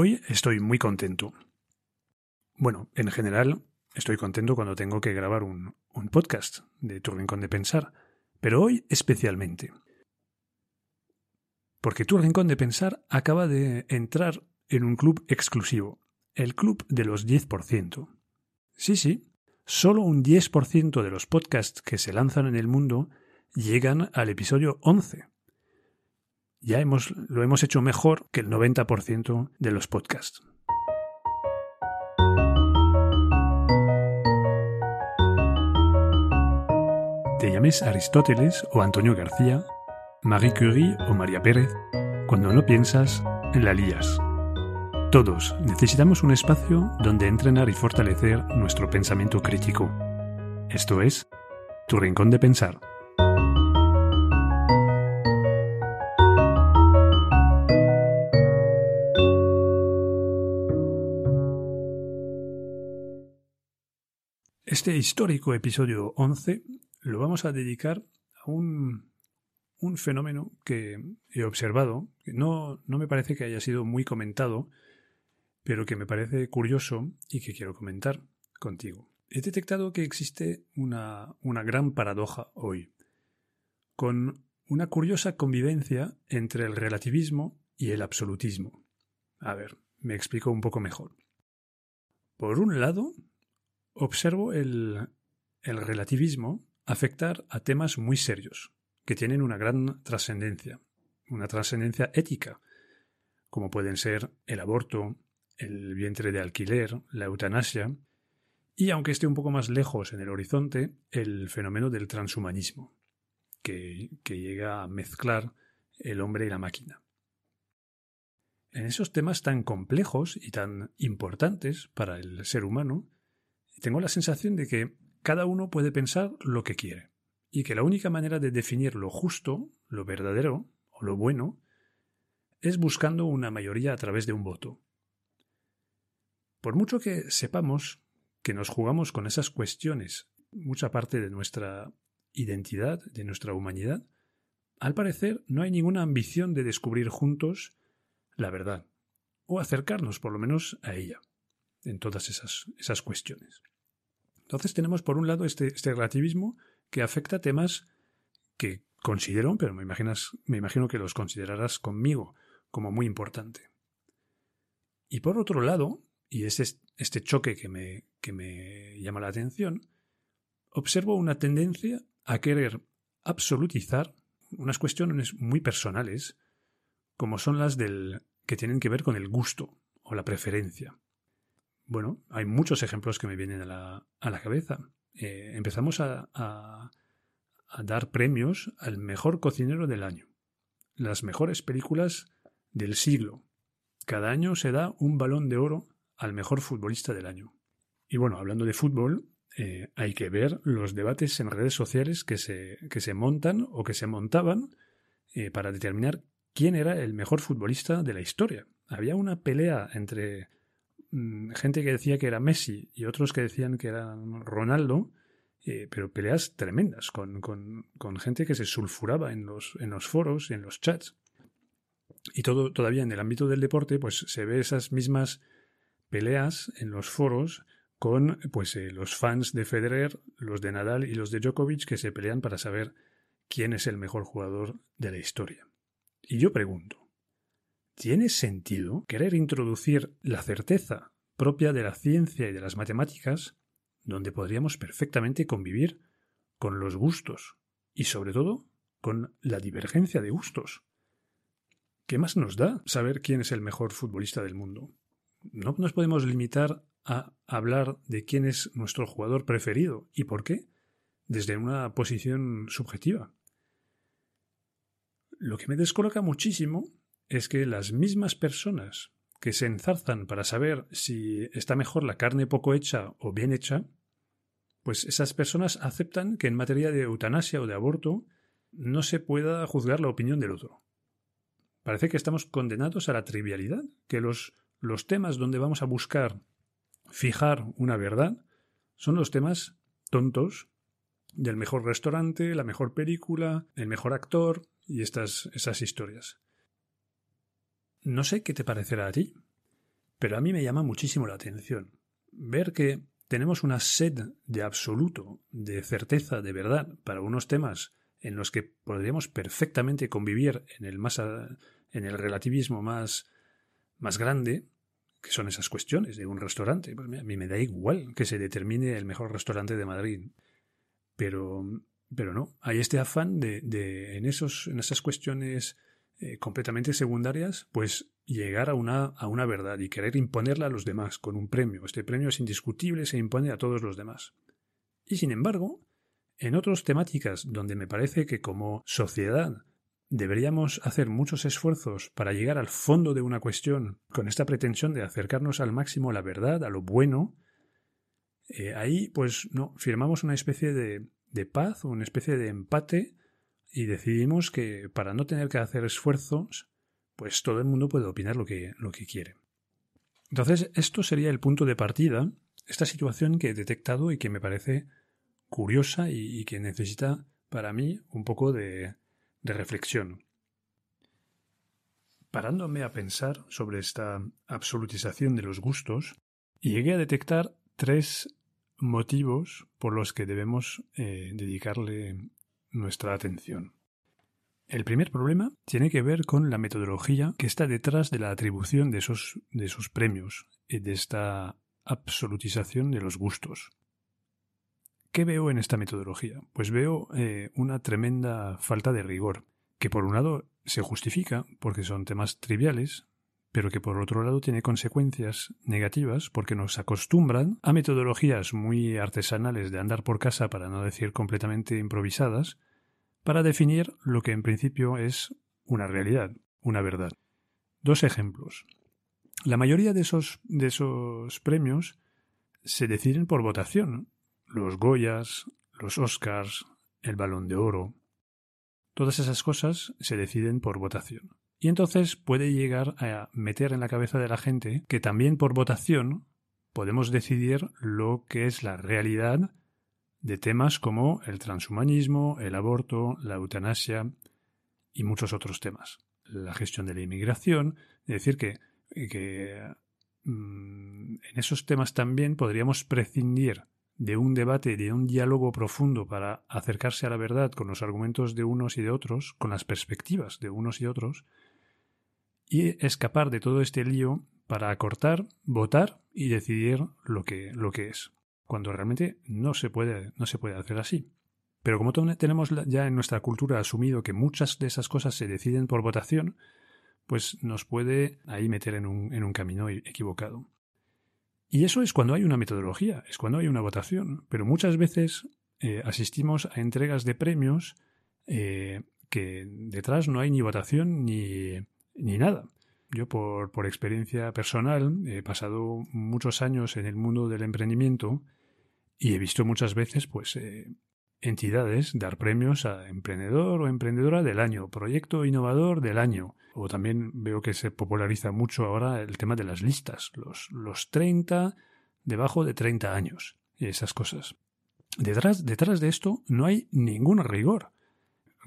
Hoy estoy muy contento. Bueno, en general estoy contento cuando tengo que grabar un, podcast de Tu Rincón de Pensar, pero hoy especialmente. Porque Tu Rincón de Pensar acaba de entrar en un club exclusivo, el club de los 10%. Sí, sí, solo un 10% de los podcasts que se lanzan en el mundo llegan al episodio 11. Ya hemos, lo hemos hecho mejor que el 90% de los podcasts. Te llames Aristóteles o Antonio García, Marie Curie o María Pérez, cuando no piensas, la lías. Todos necesitamos un espacio donde entrenar y fortalecer nuestro pensamiento crítico. Esto es, tu rincón de pensar. Este histórico episodio 11 lo vamos a dedicar a un, un fenómeno que he observado, que no, no me parece que haya sido muy comentado, pero que me parece curioso y que quiero comentar contigo. He detectado que existe una, una gran paradoja hoy, con una curiosa convivencia entre el relativismo y el absolutismo. A ver, me explico un poco mejor. Por un lado, observo el, el relativismo afectar a temas muy serios, que tienen una gran trascendencia, una trascendencia ética, como pueden ser el aborto, el vientre de alquiler, la eutanasia, y aunque esté un poco más lejos en el horizonte, el fenómeno del transhumanismo, que llega a mezclar el hombre y la máquina. En esos temas tan complejos y tan importantes para el ser humano, tengo la sensación de que cada uno puede pensar lo que quiere, y que la única manera de definir lo justo, lo verdadero o lo bueno, es buscando una mayoría a través de un voto. Por mucho que sepamos que nos jugamos con esas cuestiones mucha parte de nuestra identidad, de nuestra humanidad, al parecer no hay ninguna ambición de descubrir juntos la verdad, o acercarnos por lo menos a ella, en todas esas, esas cuestiones. Entonces tenemos por un lado este, este relativismo que afecta temas que considero, pero me, imaginas, me imagino que los considerarás conmigo como muy importante. Y por otro lado, y es este choque que me, que me llama la atención, observo una tendencia a querer absolutizar unas cuestiones muy personales, como son las del que tienen que ver con el gusto o la preferencia. Bueno, hay muchos ejemplos que me vienen a la, a la cabeza. Eh, empezamos a, a, dar premios al mejor cocinero del año, las mejores películas del siglo. Cada año se da un balón de oro al mejor futbolista del año. Y bueno, hablando de fútbol, eh, hay que ver los debates en redes sociales que se, que se montan o que se montaban eh, para determinar quién era el mejor futbolista de la historia. Había una pelea entre gente que decía que era Messi y otros que decían que era Ronaldo, eh, pero peleas tremendas, con, con, con, gente que se sulfuraba en los, en los foros y en los chats. Y todo, todavía en el ámbito del deporte, pues se ve esas mismas peleas en los foros con pues eh, los fans de Federer, los de Nadal y los de Djokovic que se pelean para saber quién es el mejor jugador de la historia. Y yo pregunto, ¿tiene sentido querer introducir la certeza propia de la ciencia y de las matemáticas donde podríamos perfectamente convivir con los gustos y sobre todo con la divergencia de gustos? ¿Qué más nos da saber quién es el mejor futbolista del mundo? no nos podemos limitar a hablar de quién es nuestro jugador preferido y por qué desde una posición subjetiva. Lo que me descoloca muchísimo es que las mismas personas que se enzarzan para saber si está mejor la carne poco hecha o bien hecha, pues esas personas aceptan que en materia de eutanasia o de aborto no se pueda juzgar la opinión del otro. Parece que estamos condenados a la trivialidad, que los los temas donde vamos a buscar fijar una verdad son los temas tontos del mejor restaurante, la mejor película, el mejor actor y estas esas historias. No sé qué te parecerá a ti, Pero a mí me llama muchísimo la atención ver que tenemos una sed de absoluto, de certeza, de verdad, para unos temas en los que podríamos perfectamente convivir en el más en el relativismo más más grande, que son esas cuestiones de un restaurante. Pues a mí me da igual que se determine el mejor restaurante de Madrid. Pero, pero no, hay este afán de, de en, esos, en esas cuestiones eh, completamente secundarias, pues llegar a una, a una verdad y querer imponerla a los demás con un premio. Este premio es indiscutible, se impone a todos los demás. Y sin embargo, en otras temáticas donde me parece que como sociedad deberíamos hacer muchos esfuerzos para llegar al fondo de una cuestión con esta pretensión de acercarnos al máximo a la verdad, a lo bueno, eh, ahí pues no, firmamos una especie de, de paz, una especie de empate y decidimos que para no tener que hacer esfuerzos, pues todo el mundo puede opinar lo que, lo que quiere. Entonces, esto sería el punto de partida, esta situación que he detectado y que me parece curiosa y, que necesita para mí un poco de, reflexión. Parándome a pensar sobre esta absolutización de los gustos, llegué a detectar tres motivos por los que debemos eh, dedicarle nuestra atención. El primer problema tiene que ver con la metodología que está detrás de la atribución de esos, de esos premios y de esta absolutización de los gustos. ¿Qué veo en esta metodología? Pues veo eh, una tremenda falta de rigor, que por un lado se justifica porque son temas triviales, pero que por otro lado tiene consecuencias negativas porque nos acostumbran a metodologías muy artesanales de andar por casa, para no decir completamente improvisadas, para definir lo que en principio es una realidad, una verdad. Dos ejemplos. La mayoría de esos, premios se deciden por votación. Los Goyas, los Oscars, el Balón de Oro. Todas esas cosas se deciden por votación. Y entonces puede llegar a meter en la cabeza de la gente que también por votación podemos decidir lo que es la realidad de temas como el transhumanismo, el aborto, la eutanasia y muchos otros temas. La gestión de la inmigración, es decir, que, mm, en esos temas también podríamos prescindir de un debate, de un diálogo profundo para acercarse a la verdad con los argumentos de unos y de otros, con las perspectivas de unos y otros, y escapar de todo este lío para acortar, votar y decidir lo que, lo que es, cuando realmente no se puede, no se puede hacer así. Pero como tenemos ya en nuestra cultura asumido que muchas de esas cosas se deciden por votación, pues nos puede ahí meter en un, en un camino e-, equivocado. Y eso es cuando hay una metodología, es cuando hay una votación. Pero muchas veces eh, asistimos a entregas de premios eh, que detrás no hay ni votación ni, ni nada. Yo por, por, experiencia personal he pasado muchos años en el mundo del emprendimiento y he visto muchas veces pues eh, entidades dar premios a emprendedor o emprendedora del año, proyecto innovador del año. O también veo que se populariza mucho ahora el tema de las listas, los, los 30 debajo de 30 años y esas cosas. Detrás, detrás de esto no hay ningún rigor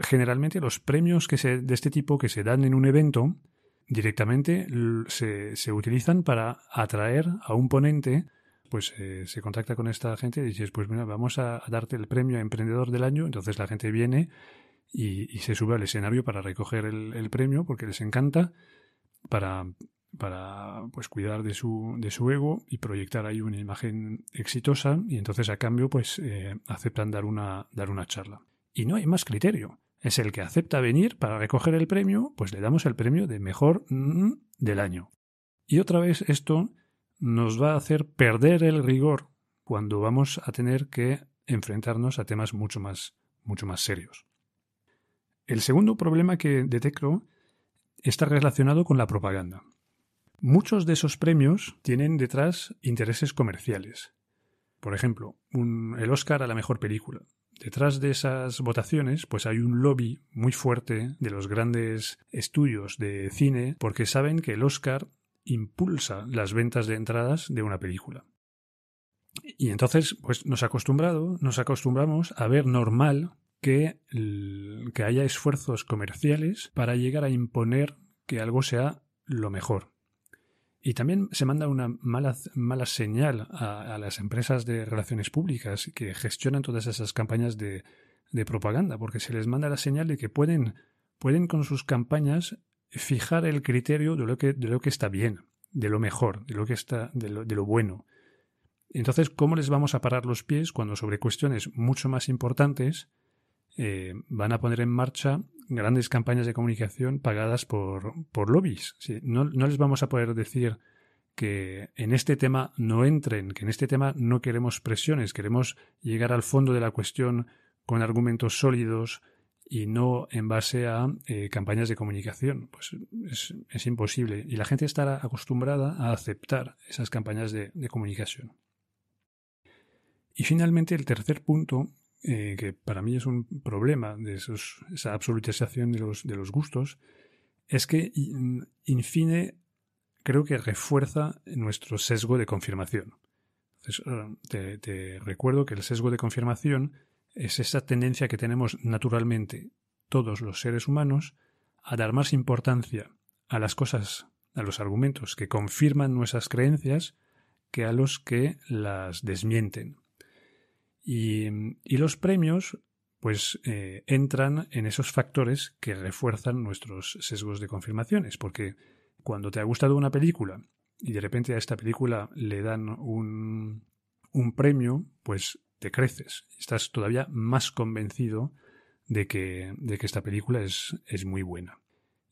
generalmente los premios que se, de este tipo que se dan en un evento directamente se, se utilizan para atraer a un ponente pues eh, se contacta con esta gente y dices, pues mira, vamos a, darte el premio a Emprendedor del Año. Entonces la gente viene y, se sube al escenario para recoger el, premio porque les encanta, para, para pues cuidar de su, de su ego y proyectar ahí una imagen exitosa y entonces a cambio pues eh, aceptan dar una, dar una charla. Y no hay más criterio. Es el que acepta venir para recoger el premio, pues le damos el premio de mejor mm, del año. Y otra vez esto nos va a hacer perder el rigor cuando vamos a tener que enfrentarnos a temas mucho más, mucho más serios. El segundo problema que detecto está relacionado con la propaganda. Muchos de esos premios tienen detrás intereses comerciales. Por ejemplo, el Oscar a la mejor película. Detrás de esas votaciones, pues hay un lobby muy fuerte de los grandes estudios de cine porque saben que el Oscar impulsa las ventas de entradas de una película. Y entonces, pues nos acostumbrado, nos acostumbramos a ver normal que, que haya esfuerzos comerciales para llegar a imponer que algo sea lo mejor. Y también se manda una mala, mala señal a, las empresas de relaciones públicas que gestionan todas esas campañas de, de propaganda, porque se les manda la señal de que pueden, pueden con sus campañas fijar el criterio de lo que, de lo que está bien, de lo mejor, de lo que está, de lo, de lo bueno. Entonces, ¿cómo les vamos a parar los pies cuando sobre cuestiones mucho más importantes eh, van a poner en marcha grandes campañas de comunicación pagadas por, por lobbies? no, no les vamos a poder decir que en este tema no entren, que en este tema no queremos presiones, queremos llegar al fondo de la cuestión con argumentos sólidos, y no en base a eh, campañas de comunicación. Pues es, imposible. Y la gente estará acostumbrada a aceptar esas campañas de, comunicación. Y finalmente el tercer punto, eh, que para mí es un problema de esa absolutización de los, de los gustos, es que, in fine, creo que refuerza nuestro sesgo de confirmación. te, te recuerdo que el sesgo de confirmación es esa tendencia que tenemos naturalmente todos los seres humanos a dar más importancia a las cosas, a los argumentos que confirman nuestras creencias que a los que las desmienten. Y, los premios, pues, eh, entran en esos factores que refuerzan nuestros sesgos de confirmaciones, porque cuando te ha gustado una película y de repente a esta película le dan un, un premio, pues te creces, estás todavía más convencido de que, de que esta película es, es muy buena.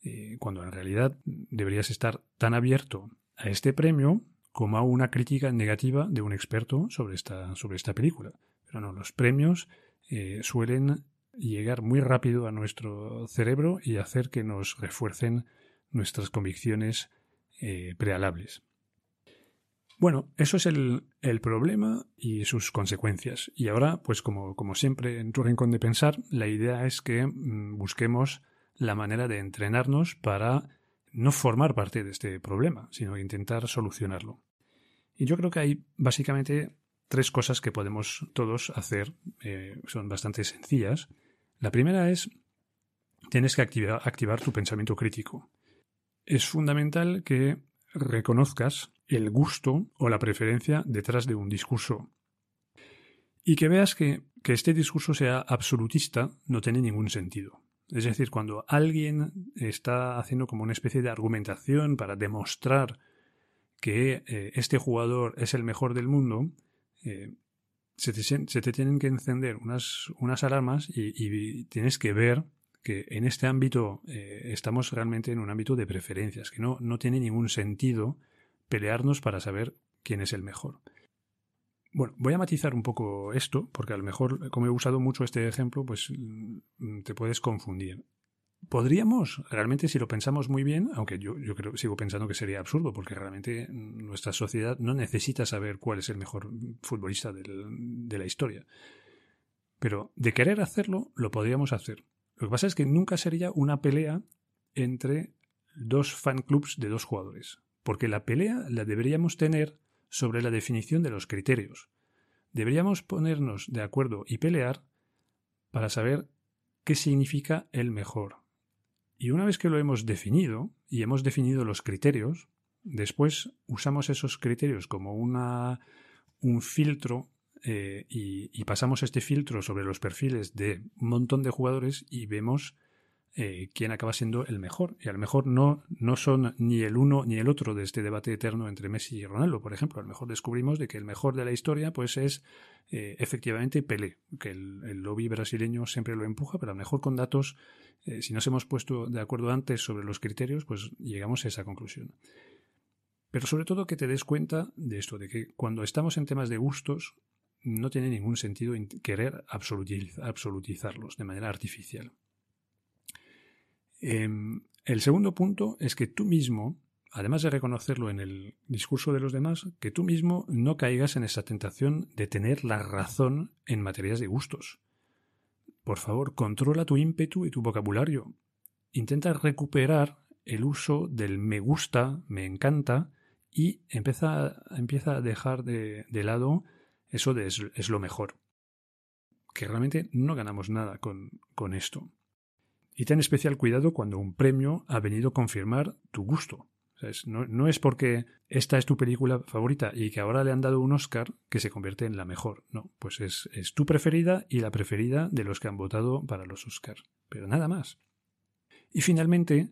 Eh, cuando en realidad deberías estar tan abierto a este premio como a una crítica negativa de un experto sobre esta, sobre esta película. Los premios eh, suelen llegar muy rápido a nuestro cerebro y hacer que nos refuercen nuestras convicciones eh, prealables. Bueno, eso es el, problema y sus consecuencias. Y ahora, pues como, como, siempre en tu rincón de pensar, la idea es que mm, busquemos la manera de entrenarnos para no formar parte de este problema, sino intentar solucionarlo. Y yo creo que hay básicamente tres cosas que podemos todos hacer, eh, son bastante sencillas. La primera es, tienes que activar tu pensamiento crítico. Es fundamental que reconozcas el gusto o la preferencia detrás de un discurso. Y que veas que, que este discurso sea absolutista no tiene ningún sentido. Es decir, cuando alguien está haciendo como una especie de argumentación para demostrar que eh, este jugador es el mejor del mundo, eh, se, te, tienen que encender unas, unas alarmas y, tienes que ver que en este ámbito eh, estamos realmente en un ámbito de preferencias, que no, no tiene ningún sentido pelearnos para saber quién es el mejor. Bueno, voy a matizar un poco esto, porque a lo mejor, como he usado mucho este ejemplo, pues mm, te puedes confundir. Podríamos, realmente, si lo pensamos muy bien, aunque yo, creo, sigo pensando que sería absurdo, porque realmente nuestra sociedad no necesita saber cuál es el mejor futbolista de la historia. Pero de querer hacerlo, lo podríamos hacer. Lo que pasa es que nunca sería una pelea entre dos fan clubs de dos jugadores porque la pelea la deberíamos tener sobre la definición de los criterios. Deberíamos ponernos de acuerdo y pelear para saber qué significa el mejor. Y una vez que lo hemos definido y hemos definido los criterios, después usamos esos criterios como una, un filtro eh, y, y, pasamos este filtro sobre los perfiles de un montón de jugadores y vemos eh, quién acaba siendo el mejor. Y a lo mejor no, no son ni el uno ni el otro de este debate eterno entre Messi y Ronaldo, por ejemplo. A lo mejor descubrimos de que el mejor de la historia pues es eh, efectivamente Pelé, que el, lobby brasileño siempre lo empuja, pero a lo mejor con datos, eh, si nos hemos puesto de acuerdo antes sobre los criterios, pues llegamos a esa conclusión. Pero sobre todo que te des cuenta de esto, de que cuando estamos en temas de gustos, no tiene ningún sentido querer absolutizarlos de manera artificial. Em, el segundo punto es que tú mismo, además de reconocerlo en el discurso de los demás, que tú mismo no caigas en esa tentación de tener la razón en materias de gustos. Por favor, controla tu ímpetu y tu vocabulario. Intenta recuperar el uso del me gusta, me encanta, y empieza, a dejar de, lado eso de es, lo mejor. Que realmente no ganamos nada con esto. Y ten especial cuidado cuando un premio ha venido a confirmar tu gusto. no, es porque esta es tu película favorita y que ahora le han dado un Oscar que se convierte en la mejor. No, pues es, es tu preferida y la preferida de los que han votado para los Oscars. Pero nada más. Y finalmente,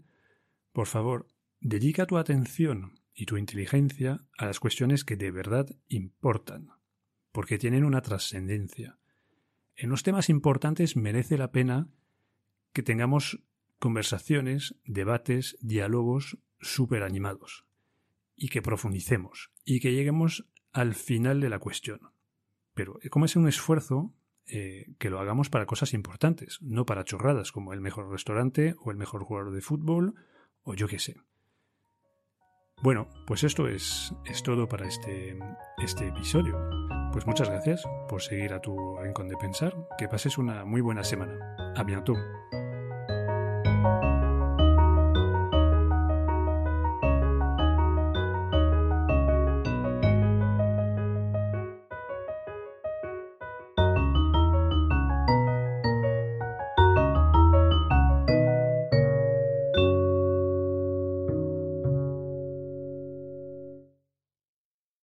por favor, dedica tu atención y tu inteligencia a las cuestiones que de verdad importan, porque tienen una trascendencia. En los temas importantes merece la pena que tengamos conversaciones, debates, diálogos súper animados y que profundicemos y que lleguemos al final de la cuestión. Pero como es un esfuerzo, eh, que lo hagamos para cosas importantes, no para chorradas como el mejor restaurante o el mejor jugador de fútbol o yo qué sé. Bueno, pues esto es, es todo para este, este episodio. Pues muchas gracias por seguir a tu rincón de pensar. Que pases una muy buena semana. A bientôt. thank you